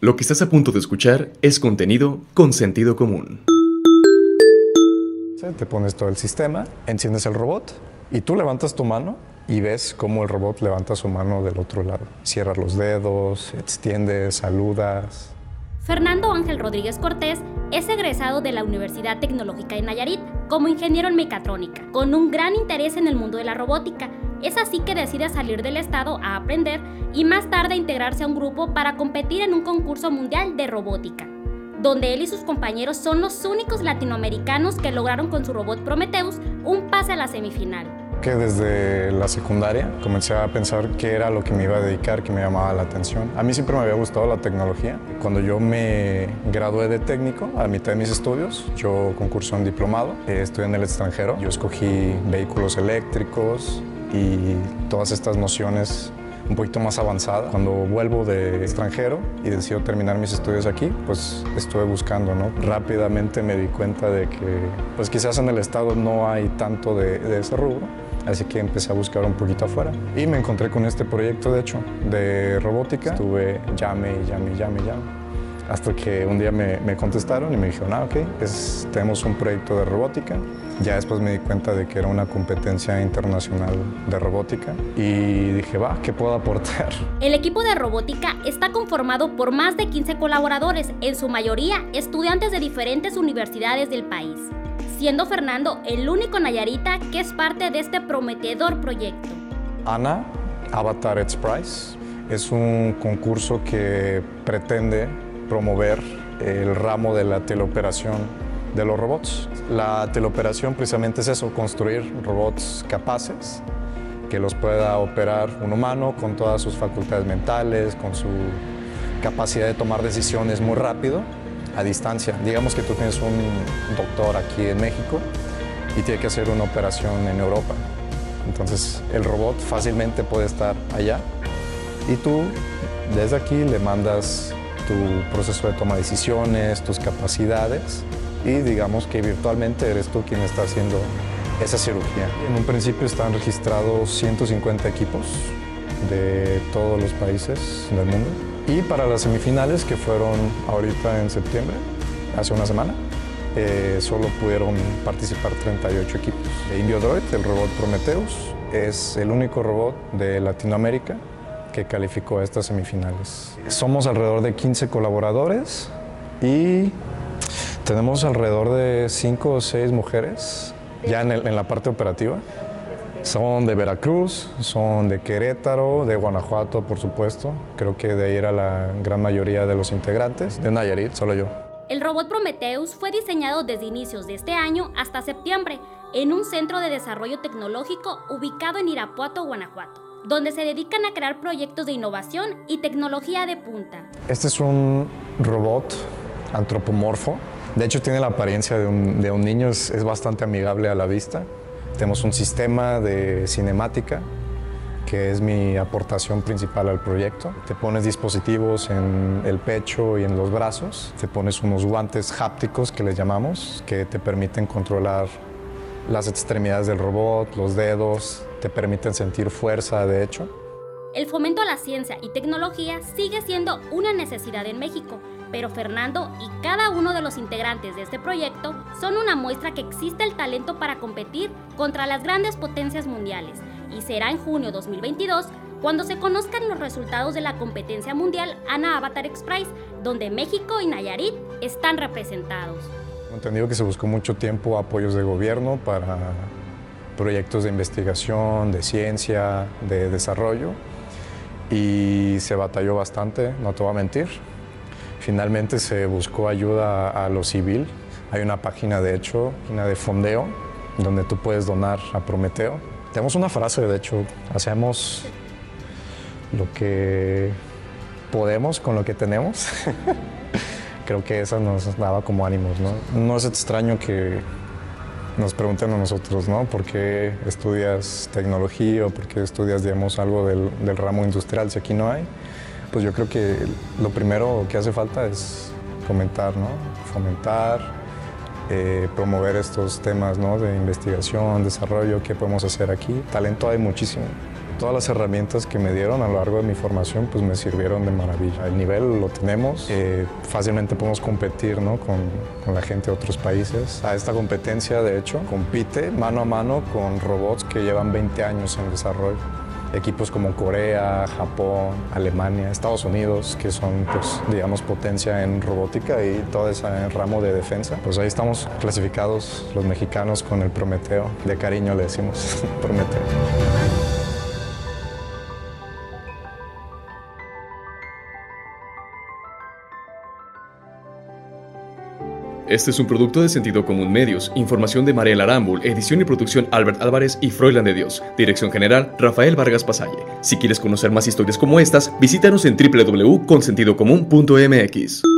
Lo que estás a punto de escuchar es contenido con sentido común. Te pones todo el sistema, enciendes el robot y tú levantas tu mano y ves cómo el robot levanta su mano del otro lado. Cierras los dedos, extiendes, saludas. Fernando Ángel Rodríguez Cortés es egresado de la Universidad Tecnológica de Nayarit como ingeniero en mecatrónica, con un gran interés en el mundo de la robótica. Es así que decide salir del estado a aprender y más tarde integrarse a un grupo para competir en un concurso mundial de robótica, donde él y sus compañeros son los únicos latinoamericanos que lograron con su robot Prometheus un pase a la semifinal que desde la secundaria comencé a pensar qué era lo que me iba a dedicar, que me llamaba la atención. A mí siempre me había gustado la tecnología. Cuando yo me gradué de técnico, a mitad de mis estudios, yo concursé en diplomado, eh, estudié en el extranjero. Yo escogí vehículos eléctricos y todas estas nociones un poquito más avanzadas. Cuando vuelvo de extranjero y decido terminar mis estudios aquí, pues estuve buscando, ¿no? Rápidamente me di cuenta de que, pues quizás en el estado no hay tanto de, de ese rubro Así que empecé a buscar un poquito afuera y me encontré con este proyecto, de hecho, de robótica. Estuve llame y llame y llame llame. Hasta que un día me, contestaron y me dijeron, ah, ok, tenemos un proyecto de robótica. Ya después me di cuenta de que era una competencia internacional de robótica y dije, va, ¿qué puedo aportar? El equipo de robótica está conformado por más de 15 colaboradores, en su mayoría estudiantes de diferentes universidades del país siendo Fernando el único Nayarita que es parte de este prometedor proyecto. ANA, Avatar X Prize, es un concurso que pretende promover el ramo de la teleoperación de los robots. La teleoperación precisamente es eso, construir robots capaces que los pueda operar un humano con todas sus facultades mentales, con su capacidad de tomar decisiones muy rápido a distancia. Digamos que tú tienes un doctor aquí en México y tiene que hacer una operación en Europa. Entonces el robot fácilmente puede estar allá y tú desde aquí le mandas tu proceso de toma de decisiones, tus capacidades y digamos que virtualmente eres tú quien está haciendo esa cirugía. En un principio están registrados 150 equipos de todos los países del mundo y para las semifinales, que fueron ahorita en septiembre, hace una semana, eh, solo pudieron participar 38 equipos. Inbiodroid, el robot Prometheus, es el único robot de Latinoamérica que calificó a estas semifinales. Somos alrededor de 15 colaboradores y tenemos alrededor de 5 o 6 mujeres ya en la parte operativa. Son de Veracruz, son de Querétaro, de Guanajuato, por supuesto. Creo que de ahí era la gran mayoría de los integrantes. De Nayarit, solo yo. El robot Prometheus fue diseñado desde inicios de este año hasta septiembre en un centro de desarrollo tecnológico ubicado en Irapuato, Guanajuato, donde se dedican a crear proyectos de innovación y tecnología de punta. Este es un robot antropomorfo. De hecho, tiene la apariencia de un, niño, es bastante amigable a la vista. Tenemos un sistema de cinemática que es mi aportación principal al proyecto. Te pones dispositivos en el pecho y en los brazos, te pones unos guantes hápticos que les llamamos, que te permiten controlar las extremidades del robot, los dedos, te permiten sentir fuerza, de hecho. El fomento a la ciencia y tecnología sigue siendo una necesidad en México pero Fernando y cada uno de los integrantes de este proyecto son una muestra que existe el talento para competir contra las grandes potencias mundiales y será en junio 2022 cuando se conozcan los resultados de la competencia mundial ANA Avatar X Prize, donde México y Nayarit están representados. Entendido que se buscó mucho tiempo apoyos de gobierno para proyectos de investigación, de ciencia, de desarrollo y se batalló bastante, no te voy a mentir. Finalmente se buscó ayuda a lo civil. Hay una página, de hecho, una de fondeo, donde tú puedes donar a Prometeo. Tenemos una frase, de hecho, hacemos lo que podemos con lo que tenemos. Creo que eso nos daba como ánimos, ¿no? No es extraño que nos pregunten a nosotros, ¿no? ¿Por qué estudias tecnología o por qué estudias, digamos, algo del, del ramo industrial si aquí no hay? pues yo creo que lo primero que hace falta es fomentar, ¿no? Fomentar, eh, promover estos temas ¿no? de investigación, desarrollo, qué podemos hacer aquí. Talento hay muchísimo. Todas las herramientas que me dieron a lo largo de mi formación pues me sirvieron de maravilla. El nivel lo tenemos, eh, fácilmente podemos competir ¿no? con, con la gente de otros países. A esta competencia de hecho compite mano a mano con robots que llevan 20 años en desarrollo equipos como Corea, Japón, Alemania, Estados Unidos, que son, pues, digamos, potencia en robótica y todo ese ramo de defensa. Pues ahí estamos clasificados los mexicanos con el Prometeo. De cariño le decimos Prometeo. Este es un producto de Sentido Común Medios. Información de Mariela Arambul, edición y producción Albert Álvarez y Froilan de Dios. Dirección general Rafael Vargas Pasalle. Si quieres conocer más historias como estas, visítanos en www.consentidocomún.mx.